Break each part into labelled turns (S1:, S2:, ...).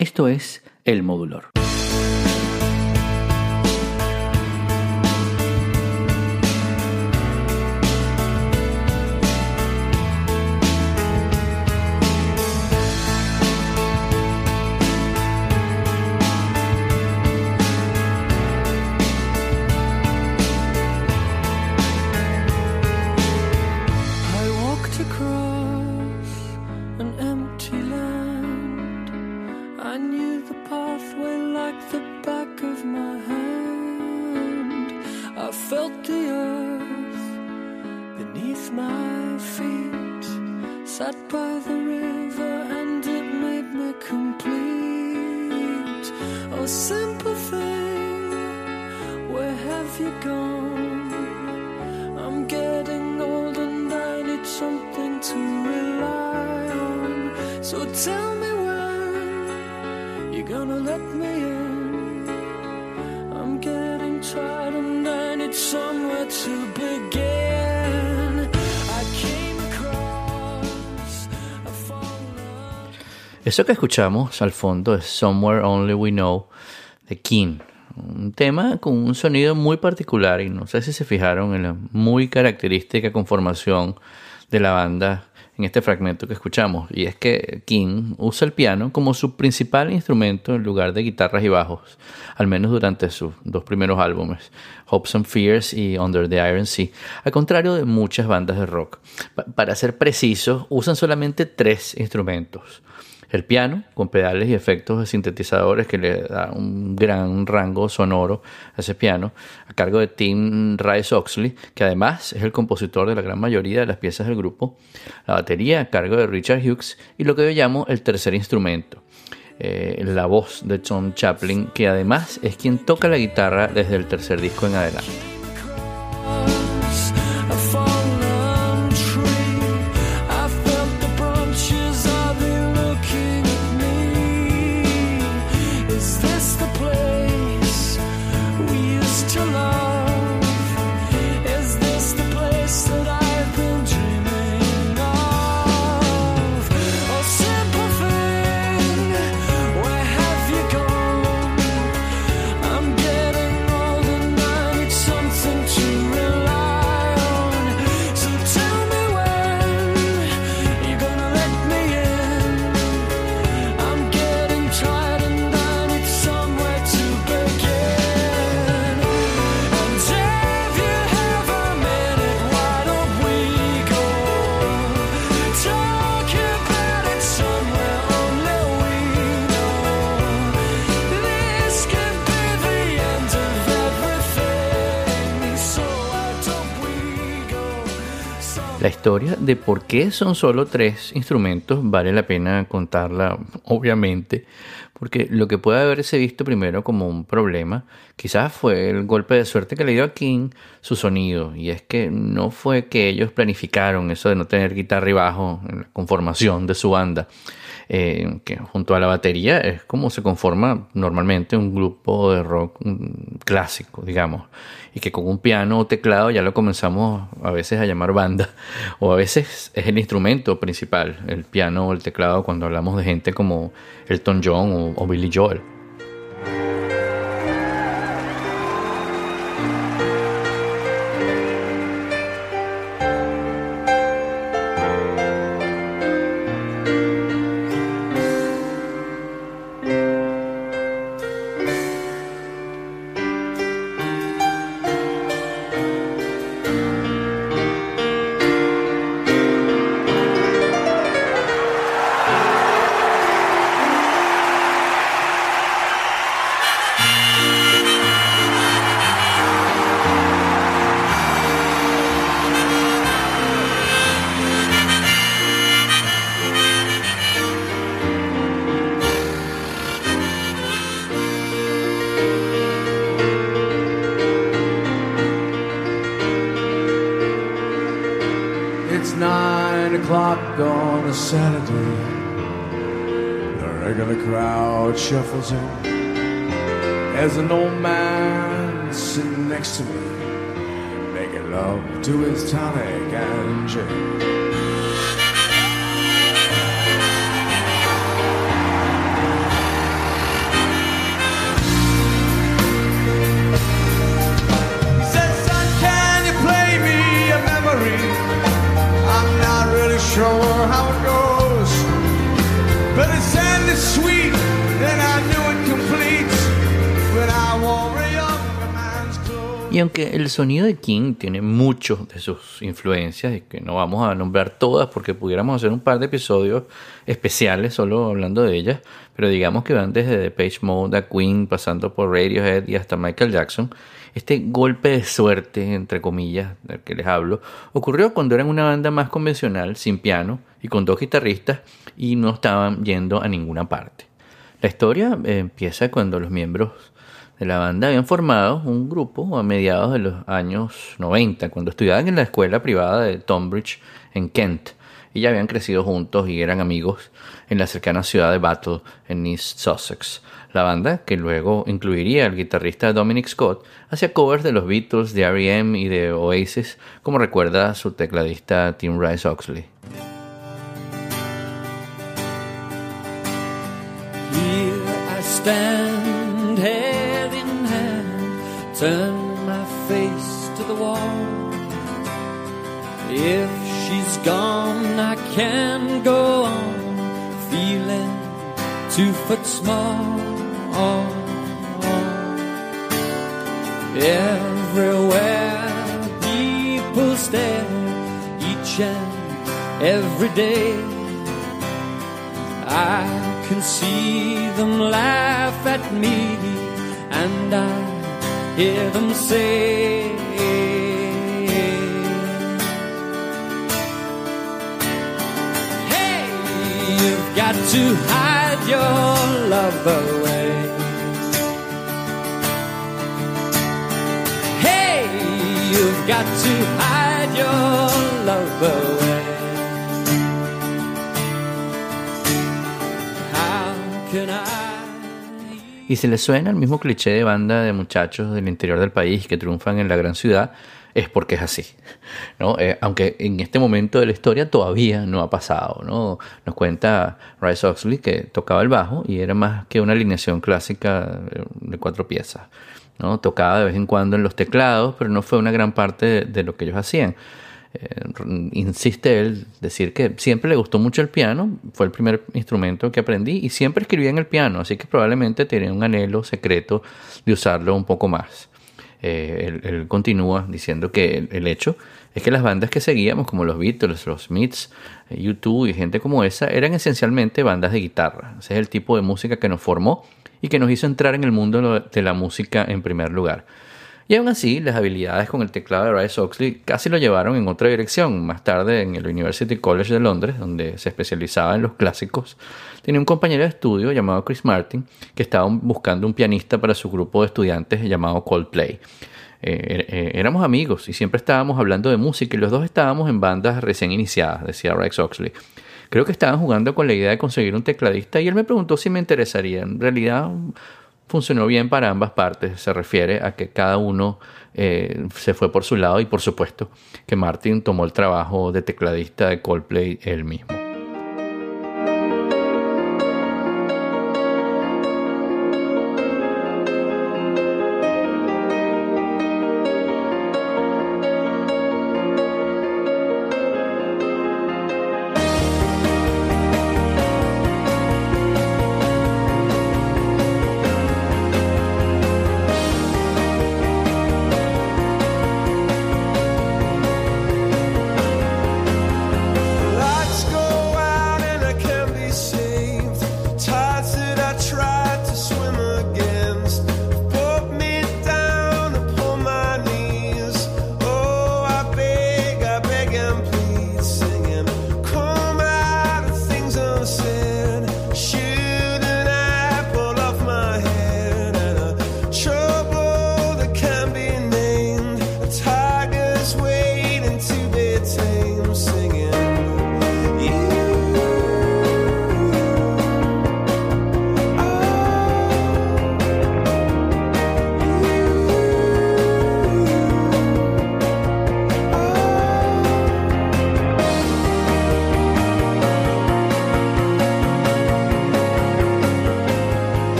S1: Esto es El Modulor. Eso que escuchamos al fondo es Somewhere Only We Know de King, un tema con un sonido muy particular y no sé si se fijaron en la muy característica conformación de la banda en este fragmento que escuchamos. Y es que King usa el piano como su principal instrumento en lugar de guitarras y bajos, al menos durante sus dos primeros álbumes, Hopes and Fears y Under the Iron Sea, al contrario de muchas bandas de rock. para ser precisos, usan solamente tres instrumentos el piano con pedales y efectos de sintetizadores que le da un gran rango sonoro a ese piano, a cargo de Tim Rice Oxley, que además es el compositor de la gran mayoría de las piezas del grupo, la batería a cargo de Richard Hughes y lo que yo llamo el tercer instrumento. Eh, la voz de Tom Chaplin, que además es quien toca la guitarra desde el tercer disco en adelante. De por qué son solo tres instrumentos vale la pena contarla, obviamente, porque lo que puede haberse visto primero como un problema, quizás fue el golpe de suerte que le dio a King su sonido, y es que no fue que ellos planificaron eso de no tener guitarra y bajo en la conformación de su banda, eh, que junto a la batería es como se conforma normalmente un grupo de rock mm, clásico, digamos, y que con un piano o teclado ya lo comenzamos a veces a llamar banda, o a veces es el instrumento principal, el piano o el teclado cuando hablamos de gente como Elton John o Billy Joel. Shuffles in. There's an old man sitting next to me, making love to his tonic and gin.
S2: Y aunque el sonido de King tiene muchos de sus influencias, y que no vamos a nombrar todas porque pudiéramos hacer un par de episodios especiales solo hablando de ellas, pero digamos que van desde The Page Mode a Queen, pasando por Radiohead y hasta Michael Jackson, este golpe de suerte, entre comillas, del que les hablo, ocurrió cuando eran una banda más convencional, sin piano y con dos guitarristas, y no estaban yendo a ninguna parte. La historia empieza cuando los miembros de la banda habían formado un grupo a mediados de los años 90, cuando estudiaban en la escuela privada de Tonbridge en Kent, y ya habían crecido juntos y eran amigos en la cercana ciudad de Battle en East Sussex. La banda, que luego incluiría al guitarrista Dominic Scott, hacía covers de los Beatles, de R.E.M. y de Oasis, como recuerda su tecladista Tim Rice Oxley. Can go on feeling two foot small. Everywhere people stare each and every day. I can see them laugh at me and I hear them say. Y se le suena el mismo cliché de banda de muchachos del interior del país que triunfan en la gran ciudad, es porque es así. ¿no? Eh, aunque en este momento de la historia todavía no ha pasado. ¿no? Nos cuenta Rice Oxley que tocaba el bajo y era más que una alineación clásica de cuatro piezas. ¿no? Tocaba de vez en cuando en los teclados, pero no fue una gran parte de lo que ellos hacían. Eh, insiste él decir que siempre le gustó mucho el piano, fue el primer instrumento que aprendí y siempre escribía en el piano, así que probablemente tenía un anhelo secreto de usarlo un poco más. Eh, él, continúa diciendo que el, hecho es que las bandas que seguíamos, como los Beatles, los Smiths, YouTube y gente como esa, eran esencialmente bandas de guitarra. Ese es el tipo de música que nos formó y que nos hizo entrar en el mundo de la música en primer lugar. Y aún así, las habilidades con el teclado de Rice Oxley casi lo llevaron en otra dirección. Más tarde, en el University College de Londres, donde se especializaba en los clásicos, tenía un compañero de estudio llamado Chris Martin, que estaba buscando un pianista para su grupo de estudiantes llamado Coldplay. Eh, eh, éramos amigos y siempre estábamos hablando de música y los dos estábamos en bandas recién iniciadas, decía Rice Oxley. Creo que estaban jugando con la idea de conseguir un tecladista y él me preguntó si me interesaría. En realidad funcionó bien para ambas partes. Se refiere a que cada uno eh, se fue por su lado y por supuesto que Martin tomó el trabajo de tecladista de Coldplay él mismo.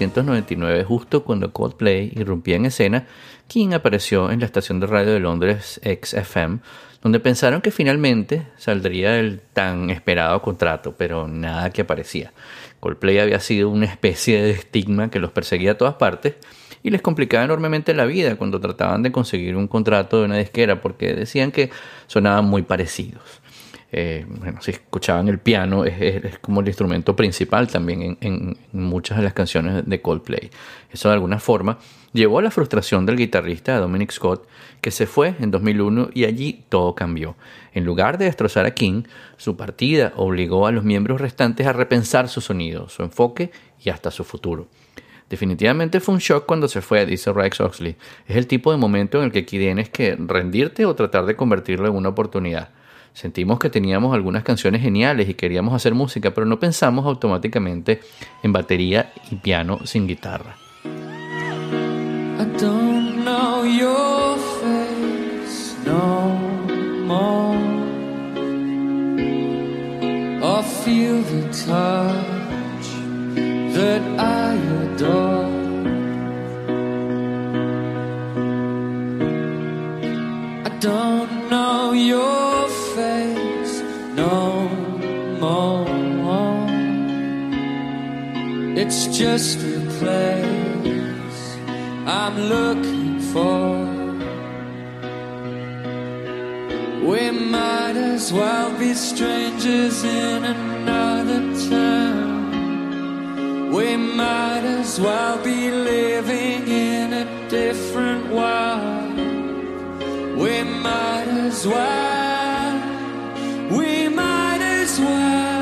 S1: 1999, justo cuando Coldplay irrumpía en escena, King apareció en la estación de radio de Londres XFM, donde pensaron que finalmente saldría el tan esperado contrato, pero nada que aparecía. Coldplay había sido una especie de estigma que los perseguía a todas partes y les complicaba enormemente la vida cuando trataban de conseguir un contrato de una disquera porque decían que sonaban muy parecidos. Eh, bueno, si escuchaban el piano, es, como el instrumento principal también en, muchas de las canciones de Coldplay. Eso de alguna forma llevó a la frustración del guitarrista Dominic Scott, que se fue en 2001 y allí todo cambió. En lugar de destrozar a King, su partida obligó a los miembros restantes a repensar su sonido, su enfoque y hasta su futuro. Definitivamente fue un shock cuando se fue, dice Rex Oxley. Es el tipo de momento en el que tienes que rendirte o tratar de convertirlo en una oportunidad. Sentimos que teníamos algunas canciones geniales y queríamos hacer música, pero no pensamos automáticamente en batería y piano sin guitarra. I don't know your face no more. I feel the touch that I adore. I don't know your It's just a place I'm looking for. We might as well be strangers in another town. We might as well be living in a different world. We might as well. We might as well.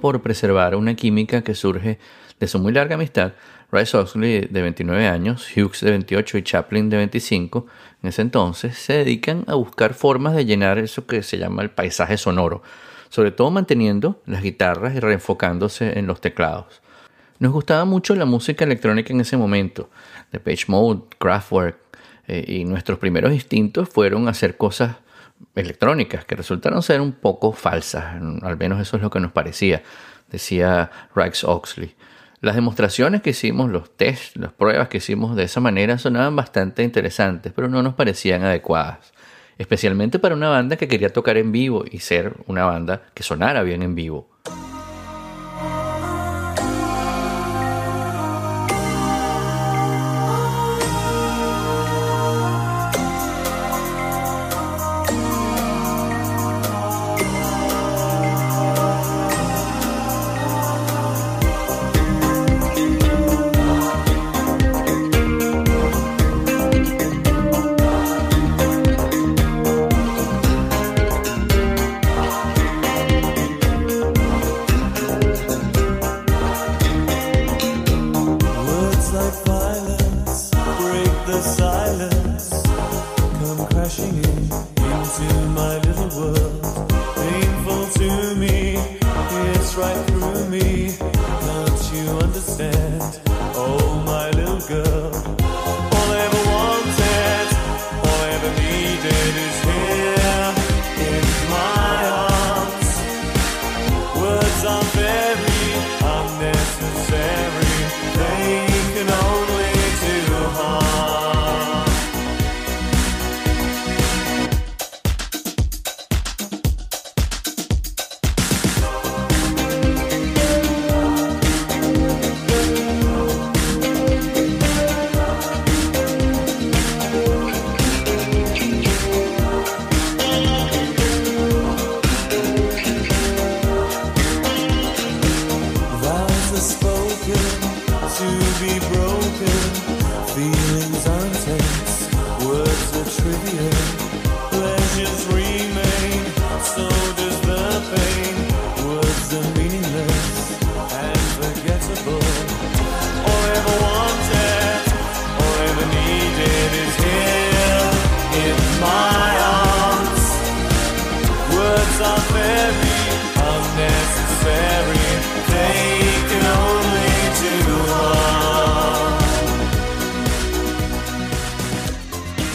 S1: Por preservar una química que surge de su muy larga amistad, Rice Oxley de 29 años, Hughes de 28 y Chaplin de 25, en ese entonces, se dedican a buscar formas de llenar eso que se llama el paisaje sonoro, sobre todo manteniendo las guitarras y reenfocándose en los teclados. Nos gustaba mucho la música electrónica en ese momento, de Page Mode, Kraftwerk, eh, y nuestros primeros instintos fueron hacer cosas electrónicas que resultaron ser un poco falsas, al menos eso es lo que nos parecía, decía Rex Oxley. Las demostraciones que hicimos, los tests, las pruebas que hicimos de esa manera sonaban bastante interesantes, pero no nos parecían adecuadas, especialmente para una banda que quería tocar en vivo y ser una banda que sonara bien en vivo.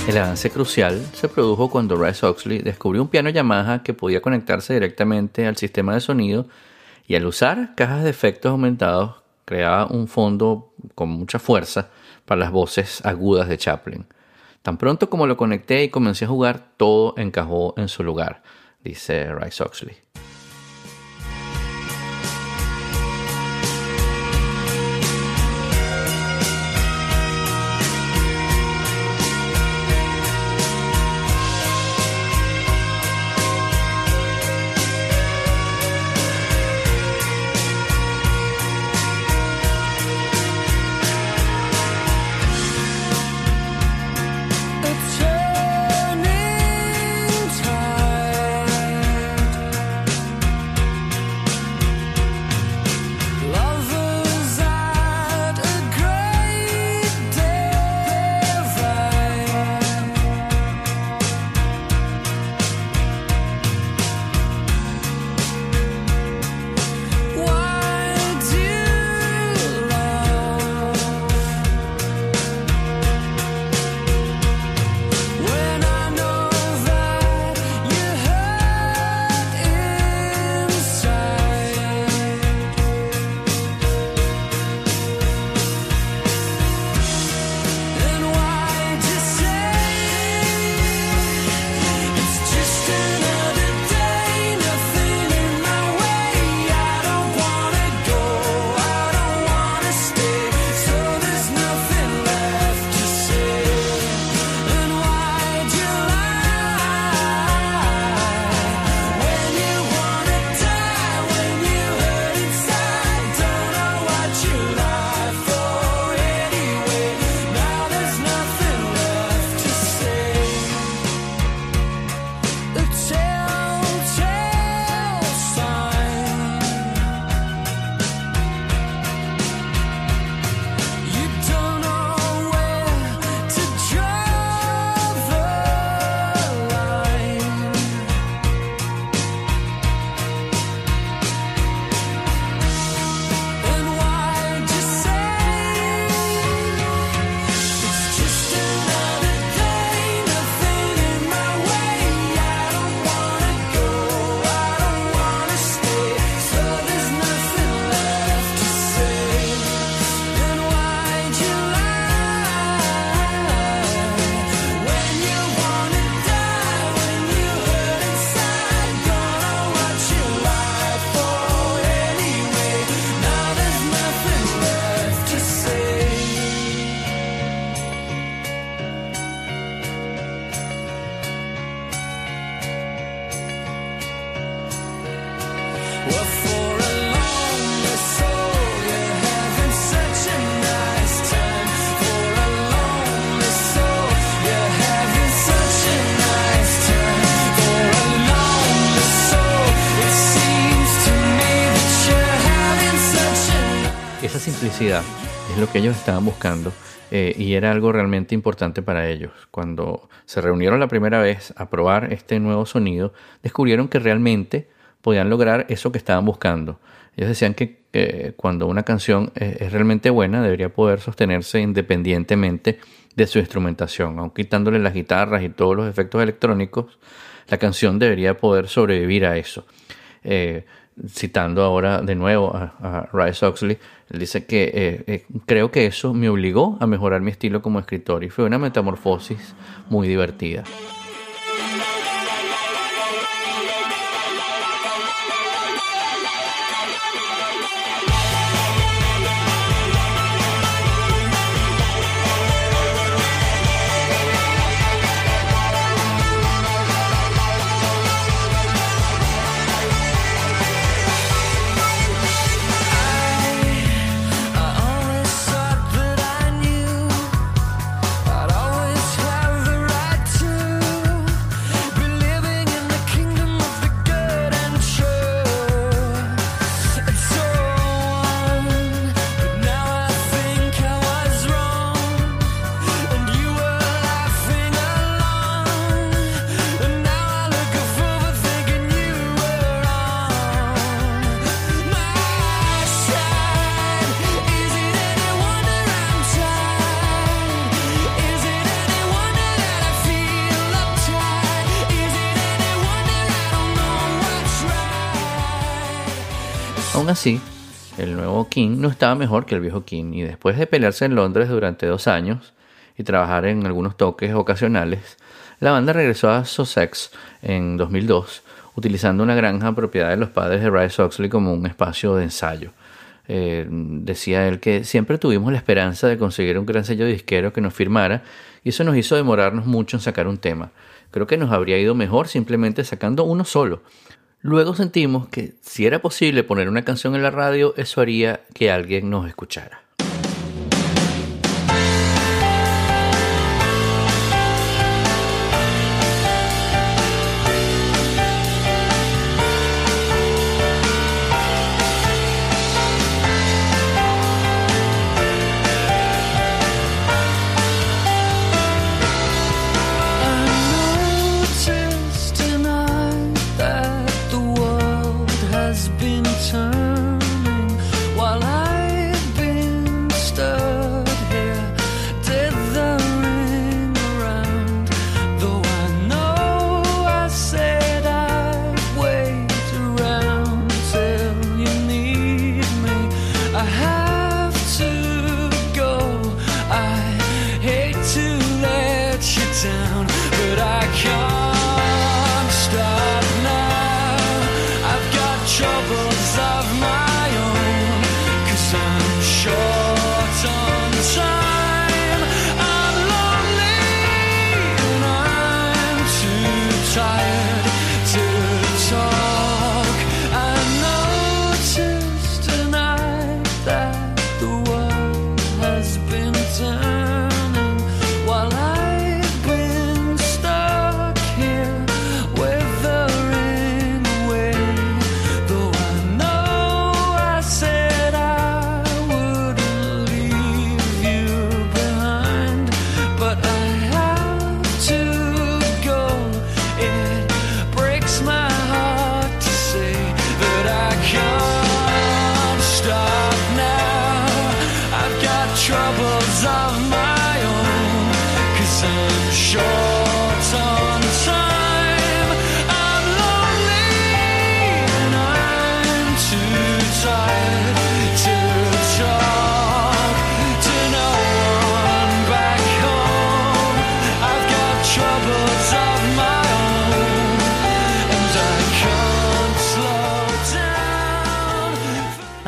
S1: El avance crucial se produjo cuando Rice Oxley descubrió un piano Yamaha que podía conectarse directamente al sistema de sonido y al usar cajas de efectos aumentados creaba un fondo con mucha fuerza para las voces agudas de Chaplin. Tan pronto como lo conecté y comencé a jugar, todo encajó en su lugar, dice Rice Oxley. Lo que ellos estaban buscando eh, y era algo realmente importante para ellos. Cuando se reunieron la primera vez a probar este nuevo sonido, descubrieron que realmente podían lograr eso que estaban buscando. Ellos decían que cuando una canción es, realmente buena debería poder sostenerse independientemente de su instrumentación, aun quitándole las guitarras y todos los efectos electrónicos, la canción debería poder sobrevivir a eso. Eh, citando ahora de nuevo a, a Rice Oxley, él dice que eh, eh, creo que eso me obligó a mejorar mi estilo como escritor y fue una metamorfosis muy divertida. Aún así, el nuevo King no estaba mejor que el viejo King y después de pelearse en Londres durante dos años y trabajar en algunos toques ocasionales, la banda regresó a Sussex en 2002 utilizando una granja propiedad de los padres de Rice Oxley como un espacio de ensayo. Eh, decía él que siempre tuvimos la esperanza de conseguir un gran sello disquero que nos firmara y eso nos hizo demorarnos mucho en sacar un tema. Creo que nos habría ido mejor simplemente sacando uno solo. Luego sentimos que si era posible poner una canción en la radio, eso haría que alguien nos escuchara.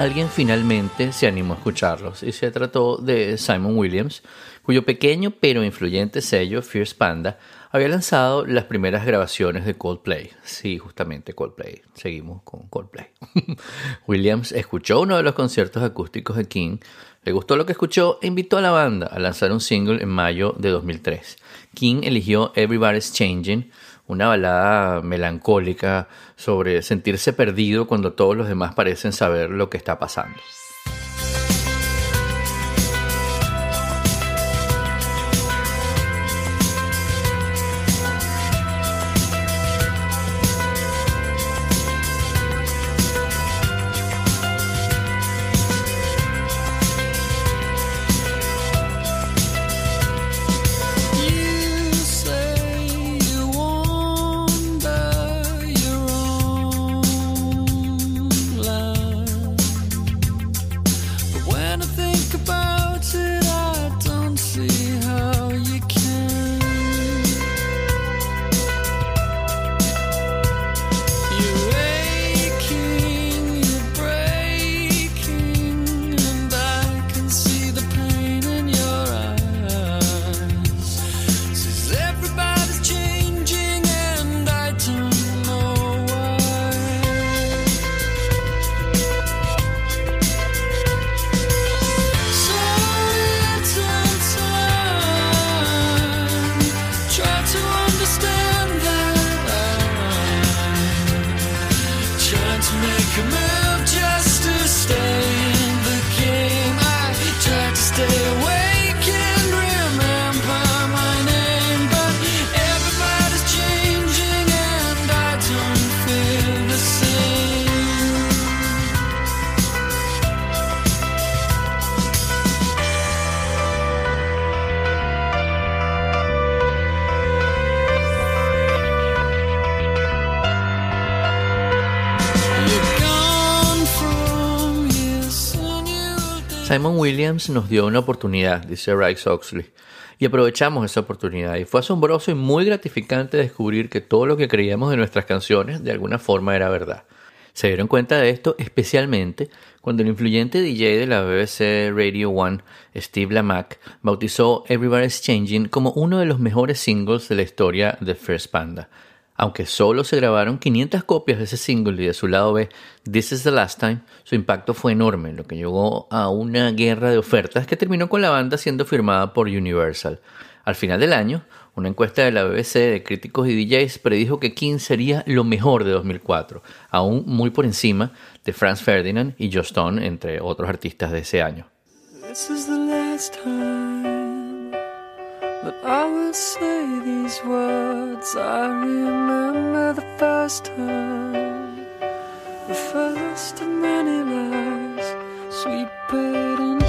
S1: Alguien finalmente se animó a escucharlos y se trató de Simon Williams, cuyo pequeño pero influyente sello Fierce Panda había lanzado las primeras grabaciones de Coldplay. Sí, justamente Coldplay. Seguimos con Coldplay. Williams escuchó uno de los conciertos acústicos de King, le gustó lo que escuchó e invitó a la banda a lanzar un single en mayo de 2003. King eligió Everybody's Changing, una balada melancólica sobre sentirse perdido cuando todos los demás parecen saber lo que está pasando. Simon Williams nos dio una oportunidad, dice Rice Oxley, y aprovechamos esa oportunidad. Y fue asombroso y muy gratificante descubrir que todo lo que creíamos de nuestras canciones de alguna forma era verdad. Se dieron cuenta de esto especialmente cuando el influyente DJ de la BBC Radio One, Steve Lamack, bautizó Everybody's Changing como uno de los mejores singles de la historia de First Panda. Aunque solo se grabaron 500 copias de ese single y de su lado B, This is the Last Time, su impacto fue enorme, lo que llevó a una guerra de ofertas que terminó con la banda siendo firmada por Universal. Al final del año, una encuesta de la BBC de críticos y DJs predijo que King sería lo mejor de 2004, aún muy por encima de Franz Ferdinand y Joe Stone, entre otros artistas de ese año. But I will say these words. I remember the first time, the first of many lies, sweep it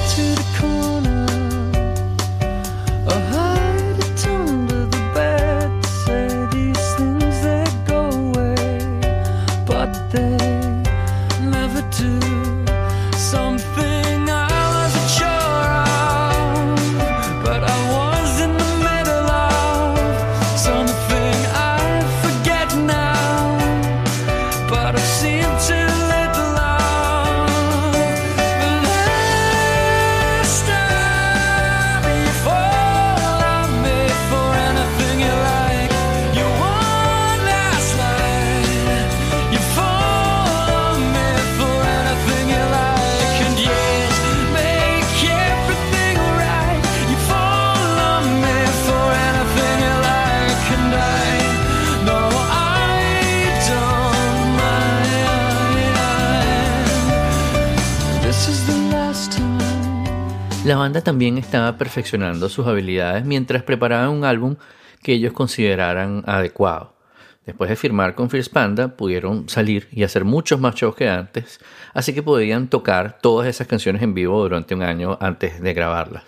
S1: La banda también estaba perfeccionando sus habilidades mientras preparaban un álbum que ellos consideraran adecuado. Después de firmar con First Panda, pudieron salir y hacer muchos más shows que antes, así que podían tocar todas esas canciones en vivo durante un año antes de grabarlas.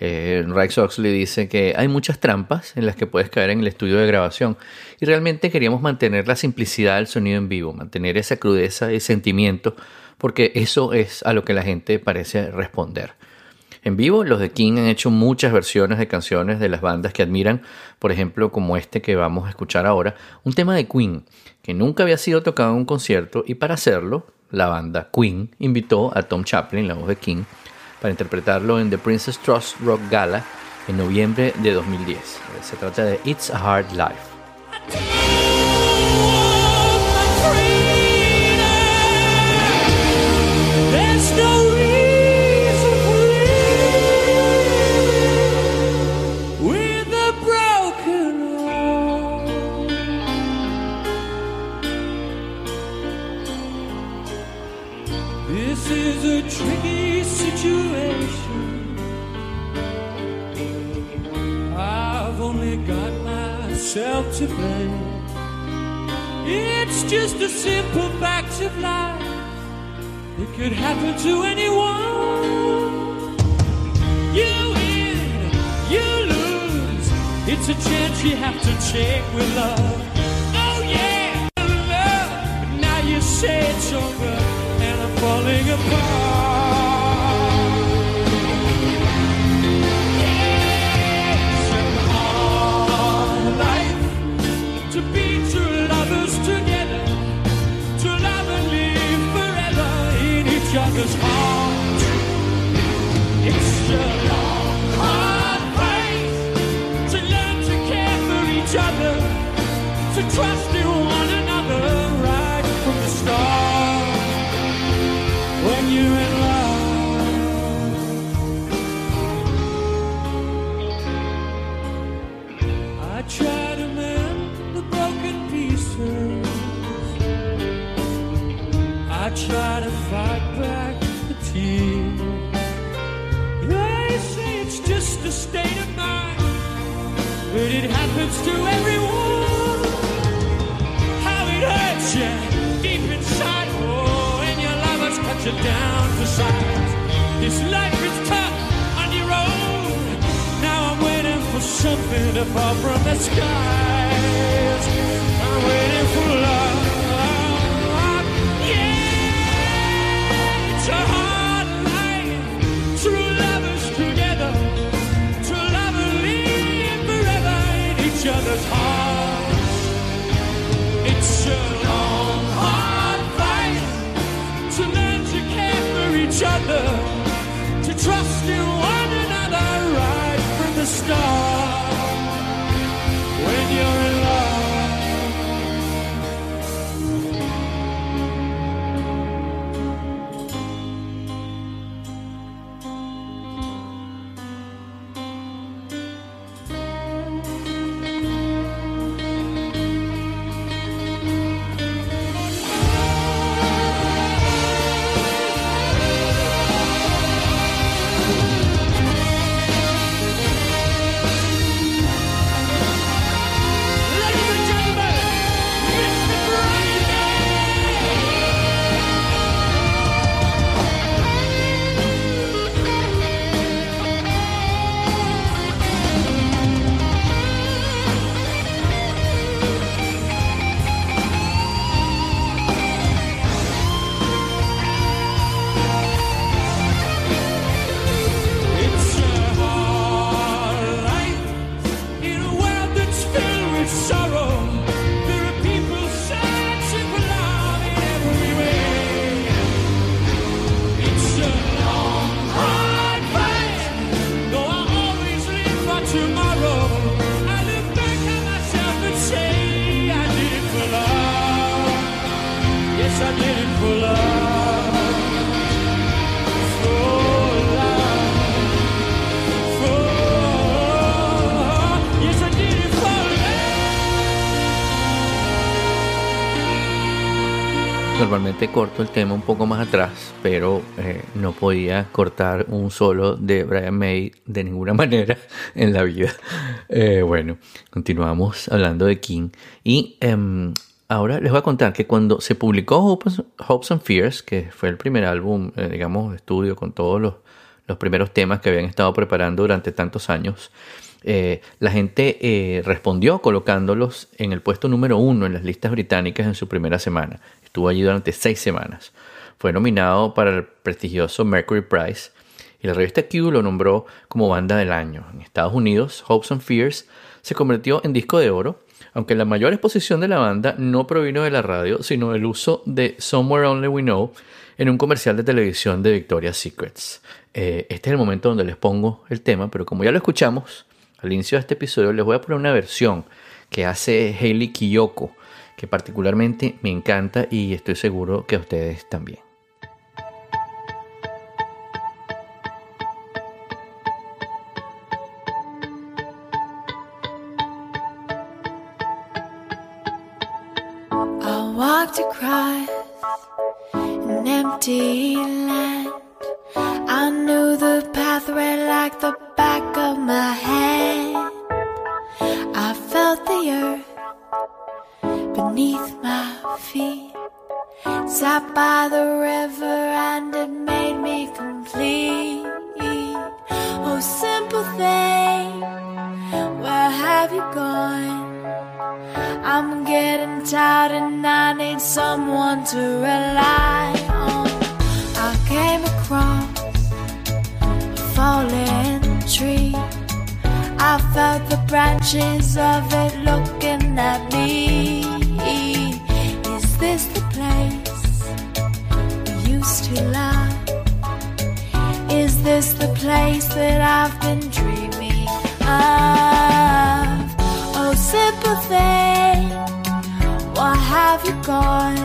S1: Eh, Rex Oxley dice que hay muchas trampas en las que puedes caer en el estudio de grabación y realmente queríamos mantener la simplicidad del sonido en vivo, mantener esa crudeza y sentimiento, porque eso es a lo que la gente parece responder. En vivo, los de King han hecho muchas versiones de canciones de las bandas que admiran, por ejemplo, como este que vamos a escuchar ahora, un tema de Queen, que nunca había sido tocado en un concierto y para hacerlo, la banda Queen invitó a Tom Chaplin, la voz de King, para interpretarlo en The Princess Trust Rock Gala en noviembre de 2010. Se trata de It's a Hard Life.
S2: Try to mend the broken pieces. I try to fight back the tears. They say it's just a state of mind, but it happens to everyone. How it hurts deep inside, oh, and your lovers cut you down to size. This life is tough something to fall from the skies. I'm waiting for love. Yeah, it's a hard life.
S1: True lovers together. True lovers live forever in each other's hearts. It's a long, hard fight to learn to care for each other, to trust you star when you're in love.
S2: Corto el tema un poco más atrás, pero eh, no podía cortar un solo de Brian May de ninguna manera en la vida. Eh, bueno, continuamos hablando de King. Y em, ahora les voy a contar que cuando se publicó Hopes, and Fears, que fue el primer álbum, eh, digamos, de estudio con todos los, los primeros temas que habían estado preparando durante tantos años, eh, la gente respondió colocándolos en el puesto número uno en las listas británicas en su primera semana. Estuvo allí durante seis semanas. Fue nominado para el prestigioso Mercury Prize y la revista Q lo nombró como banda del año. En Estados Unidos, Hopes and Fears se convirtió en disco de oro, aunque la mayor exposición de la banda no provino de la radio, sino del uso de Somewhere Only We Know en un comercial de televisión de Victoria's Secrets. Eh, este es el momento donde les pongo el tema, pero como ya lo escuchamos al inicio de este episodio, les voy a poner una versión que hace Hayley Kiyoko, que particularmente me encanta y estoy seguro que a ustedes también.
S3: The earth beneath my feet. Sat by the river and it made me complete. Oh, simple thing, where have you gone? I'm getting tired and I need someone to rely on. I came across a fallen tree. I felt the branches of it looking at me. This the place that I've been dreaming of? Oh, thing, why have you gone?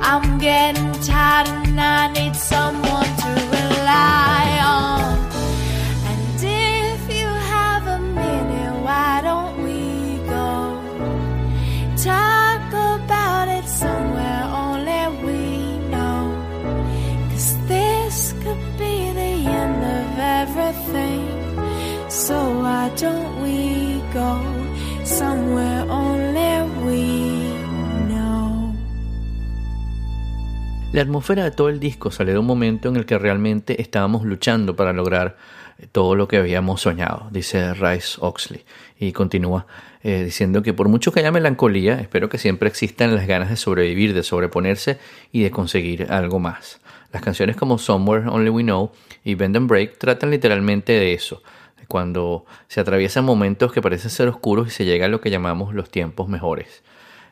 S3: I'm getting tired and I need someone to rely Somewhere only we know?
S2: La atmósfera de todo el disco sale de un momento en el que realmente estábamos luchando para lograr todo lo que habíamos soñado, dice Rice Oxley. Y continúa eh, diciendo que por mucho que haya melancolía, espero que siempre existan las ganas de sobrevivir, de sobreponerse y de conseguir algo más. Las canciones como Somewhere Only We Know y Bend and Break tratan literalmente de eso, cuando se atraviesan momentos que parecen ser oscuros y se llega a lo que llamamos los tiempos mejores.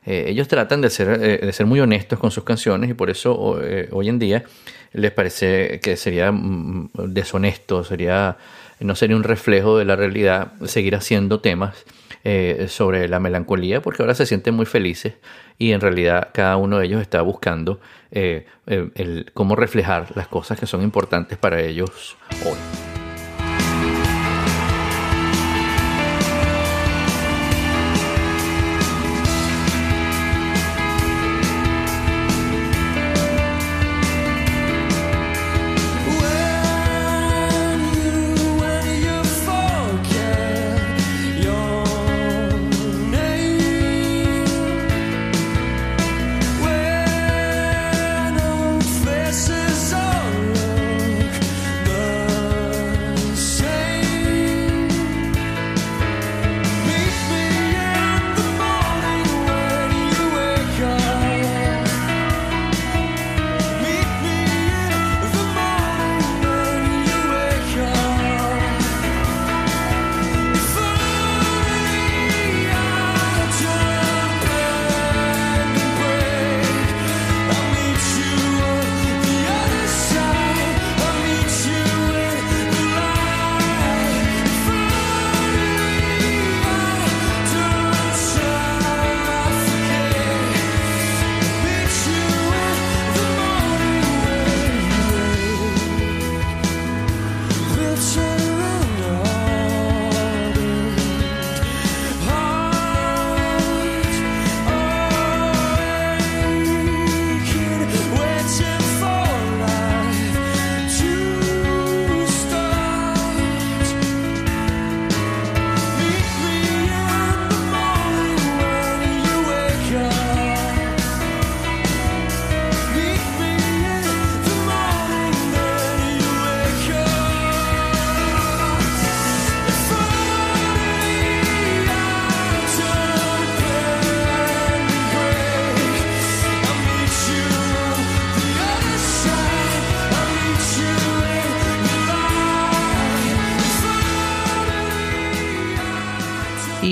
S2: Eh, ellos tratan de ser, eh, de ser muy honestos con sus canciones y por eso eh, hoy en día
S1: les parece que sería mm, deshonesto, sería no sería un reflejo de la realidad seguir haciendo temas eh, sobre la melancolía porque ahora se sienten muy felices y en realidad cada uno de ellos está buscando eh, eh, el, cómo reflejar las cosas que son importantes para ellos hoy.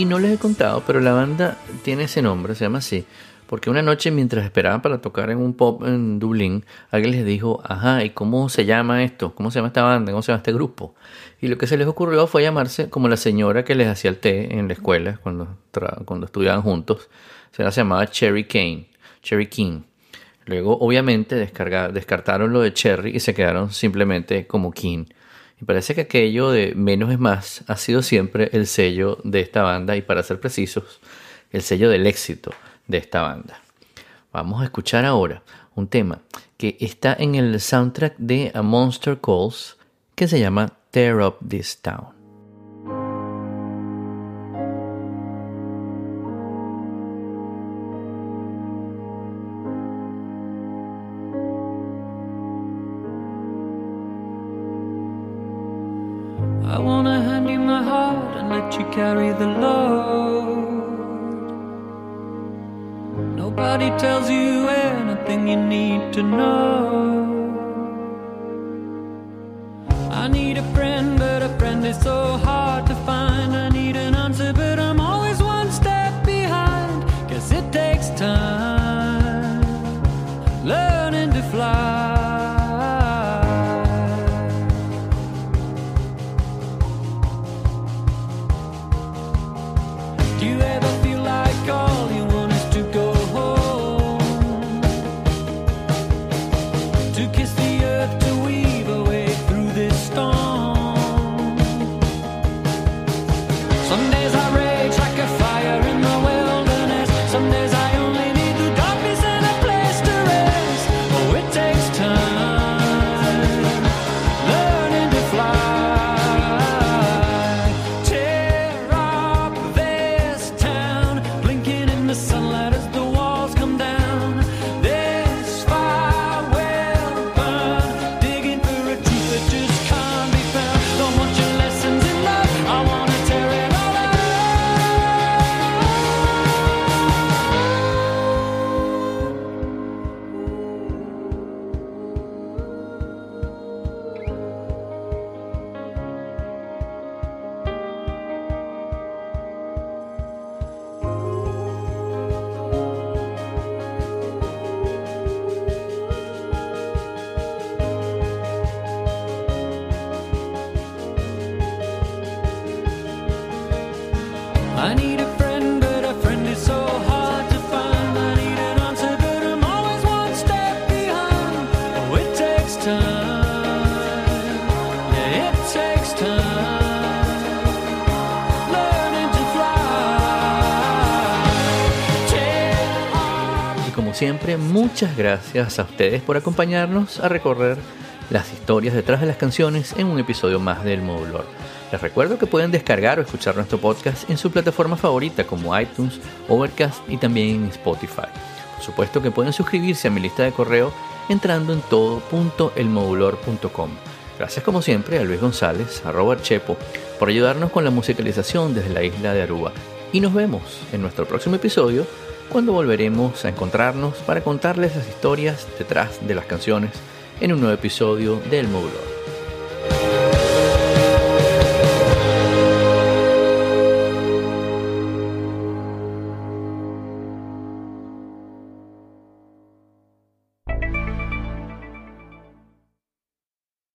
S1: No les he contado, pero la banda tiene ese nombre, se llama así, porque una noche mientras esperaban para tocar en un pop en Dublín, alguien les dijo, ajá, ¿y cómo se llama esto? ¿Cómo se llama esta banda? ¿Cómo se llama este grupo? Y lo que se les ocurrió fue llamarse como la señora que les hacía el té en la escuela cuando, cuando estudiaban juntos. Se la llamaba Cherry Kane, Cherry King. Luego, obviamente, descartaron lo de Cherry y se quedaron simplemente como King. Y parece que aquello de menos es más ha sido siempre el sello de esta banda y para ser precisos, el sello del éxito de esta banda. Vamos a escuchar ahora un tema que está en el soundtrack de A Monster Calls que se llama Tear Up This Town.
S2: So hard siempre, muchas gracias a ustedes por acompañarnos a recorrer las historias detrás de las canciones en un episodio más del Modulor. Les recuerdo que pueden descargar o escuchar nuestro podcast en su plataforma favorita como iTunes, Overcast y también en Spotify. Por supuesto que pueden suscribirse a mi lista de correo entrando en todo.elmodulor.com. Gracias como siempre a Luis González, arroba Chepo, por ayudarnos con la musicalización desde la isla de Aruba. Y nos vemos en nuestro próximo episodio cuando volveremos a encontrarnos para contarles las historias detrás de las canciones en un nuevo episodio del Modulor.